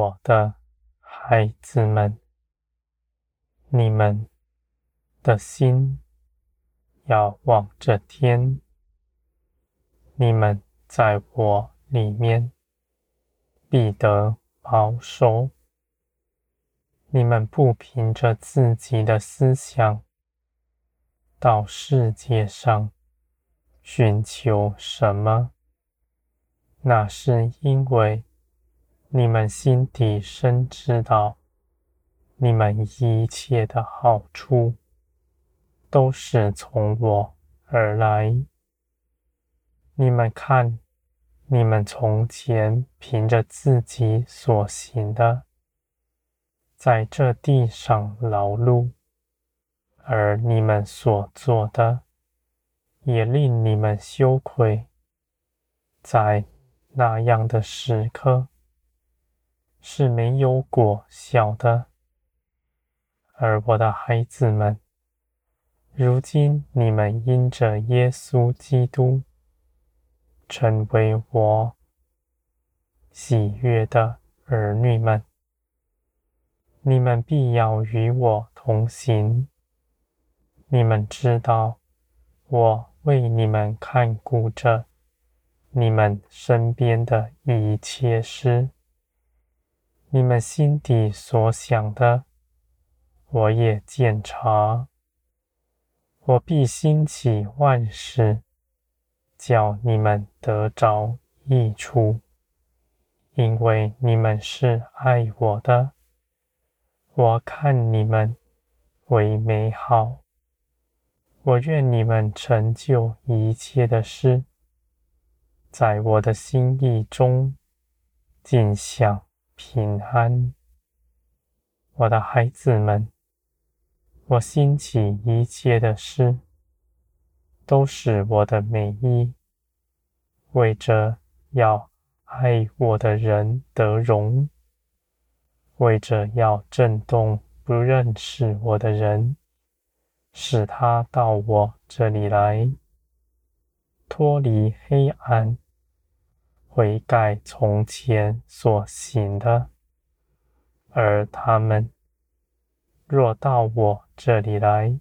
我的孩子们，你们的心要望着天，你们在我里面必得保守。你们不凭着自己的思想到世界上寻求什么，那是因为你们心底深知道，你们一切的好处都是从我而来。你们看，你们从前凭着自己所行的，在这地上劳碌，而你们所做的也令你们羞愧。在那样的时刻，是没有果效的。而我的孩子们，如今你们因着耶稣基督，成为我喜悦的儿女们。你们必要与我同行。你们知道，我为你们看顾着你们身边的一切事。你们心底所想的，我也检查。我必兴起万事，叫你们得着益处，因为你们是爱我的。我看你们为美好，我愿你们成就一切的事，在我的心意中尽享平安。我的孩子们，我兴起一切的事，都是我的美意，为着要爱我的人得荣。为着要震动不认识我的人，使他到我这里来，脱离黑暗，悔改从前所行的。而他们若到我这里来，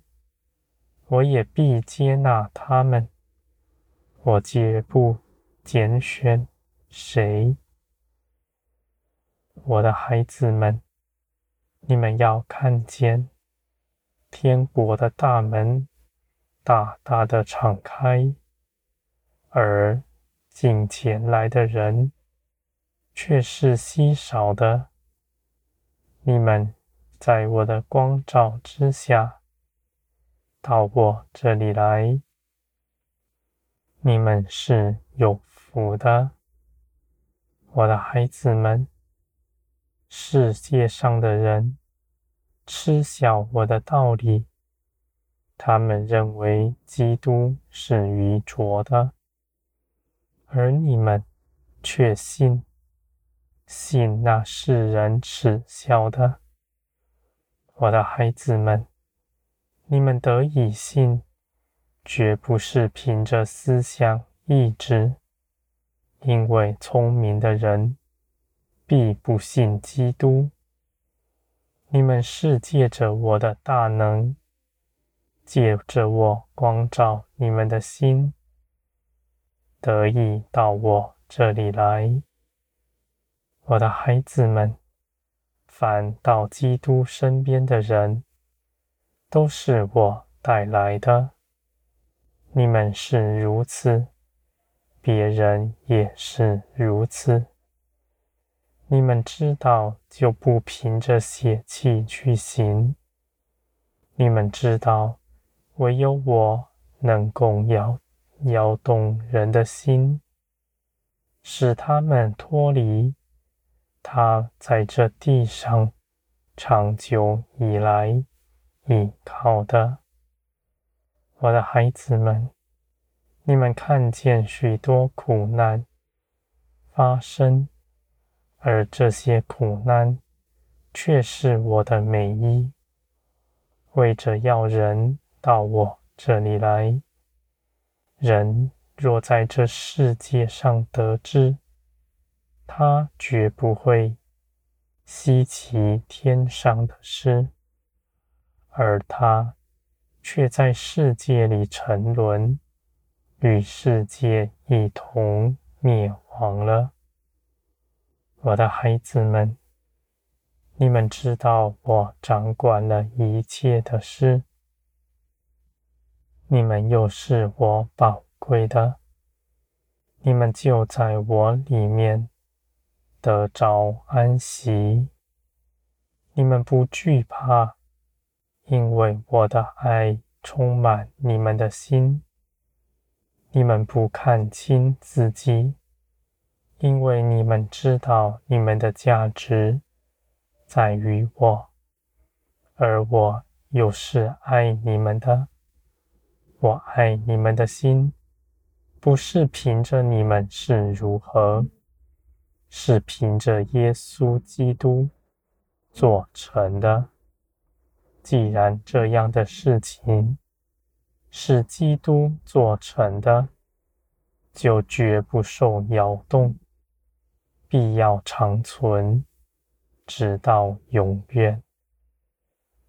我也必接纳他们。我绝不拣选谁。我的孩子们，你们要看见天国的大门大大的敞开，而进前来的人却是稀少的。你们在我的光照之下，到我这里来，你们是有福的，我的孩子们。世界上的人嗤笑我的道理，他们认为基督是愚拙的，而你们却信，信那世人耻笑的。我的孩子们，你们得以信，绝不是凭着思想意志，因为聪明的人。必不信基督。你们是借着我的大能，借着我光照你们的心，得以到我这里来。我的孩子们，凡到基督身边的人，都是我带来的。你们是如此，别人也是如此。你们知道，就不凭着血气去行。你们知道，唯有我能供养摇动人的心，使他们脱离他在这地上长久以来依靠的。我的孩子们，你们看见许多苦难发生。而这些苦难，却是我的美意，为着要人到我这里来。人若在这世界上得知，他绝不会稀奇天上的事，而他却在世界里沉沦，与世界一同灭亡了。我的孩子们，你们知道我掌管了一切的事，你们又是我宝贵的，你们就在我里面。得着安息，你们不惧怕，因为我的爱充满你们的心。你们不看清自己，因为你们知道你们的价值在于我，而我又是爱你们的。我爱你们的心，不是凭着你们是如何。是凭着耶稣基督做成的。既然这样的事情是基督做成的，就绝不受摇动，必要长存，直到永远。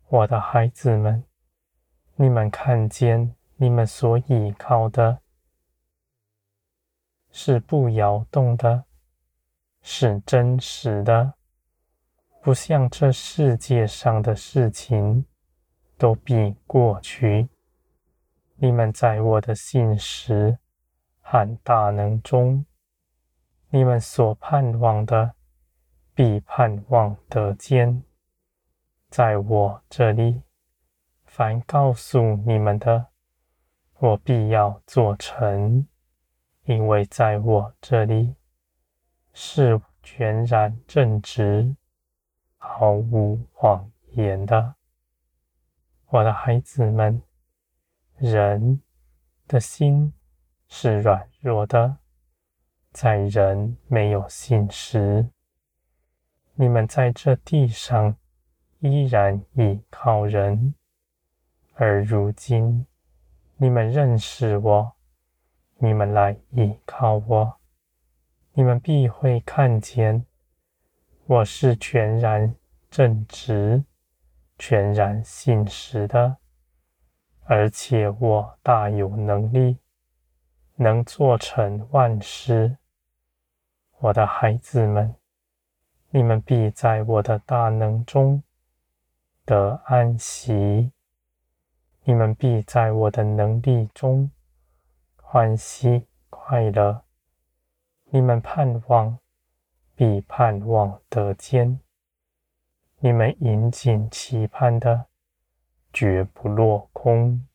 我的孩子们，你们看见你们所倚靠的是不摇动的。是真实的，不像这世界上的事情都必过去。你们在我的信实和大能中，你们所盼望的必盼望得见。在我这里，凡告诉你们的，我必要做成，因为在我这里。是全然正直、毫无谎言的，我的孩子们。人的心是软弱的，在人没有信时。你们在这地上依然倚靠人，而如今你们认识我，你们来依靠我。你们必会看见，我是全然正直、全然信实的，而且我大有能力，能做成万事。我的孩子们，你们必在我的大能中得安息，你们必在我的能力中欢喜快乐。你们盼望，必盼望得见；你们引颈期盼的，绝不落空。